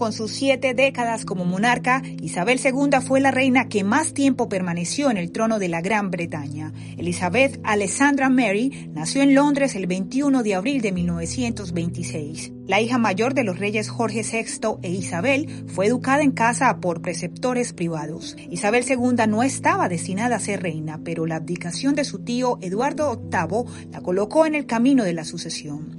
Con sus siete décadas como monarca, Isabel II fue la reina que más tiempo permaneció en el trono de la Gran Bretaña. Elizabeth Alessandra Mary nació en Londres el 21 de abril de 1926. La hija mayor de los reyes Jorge VI e Isabel fue educada en casa por preceptores privados. Isabel II no estaba destinada a ser reina, pero la abdicación de su tío Eduardo VIII la colocó en el camino de la sucesión.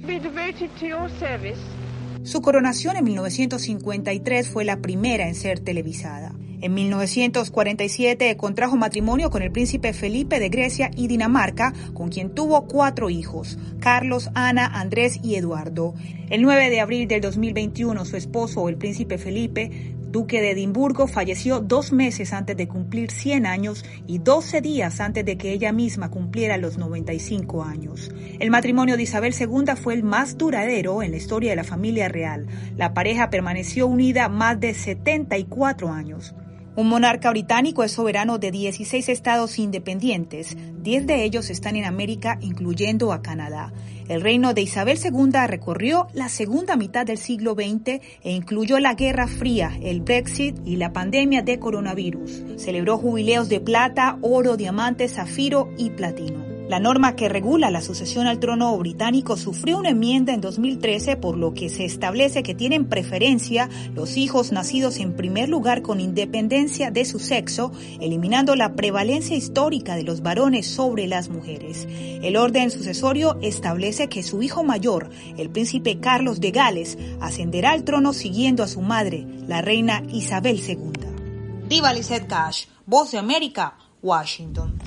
Su coronación en 1953 fue la primera en ser televisada. En 1947 contrajo matrimonio con el príncipe Felipe de Grecia y Dinamarca, con quien tuvo cuatro hijos, Carlos, Ana, Andrés y Eduardo. El 9 de abril del 2021 su esposo, el príncipe Felipe, duque de Edimburgo, falleció dos meses antes de cumplir 100 años y 12 días antes de que ella misma cumpliera los 95 años. El matrimonio de Isabel II fue el más duradero en la historia de la familia real. La pareja permaneció unida más de 74 años. Un monarca británico es soberano de 16 estados independientes, 10 de ellos están en América, incluyendo a Canadá. El reino de Isabel II recorrió la segunda mitad del siglo XX e incluyó la Guerra Fría, el Brexit y la pandemia de coronavirus. Celebró jubileos de plata, oro, diamante, zafiro y platino. La norma que regula la sucesión al trono británico sufrió una enmienda en 2013 por lo que se establece que tienen preferencia los hijos nacidos en primer lugar con independencia de su sexo, eliminando la prevalencia histórica de los varones sobre las mujeres. El orden sucesorio establece que su hijo mayor, el príncipe Carlos de Gales, ascenderá al trono siguiendo a su madre, la reina Isabel II. Diva Lizette Cash, Voz de América, Washington.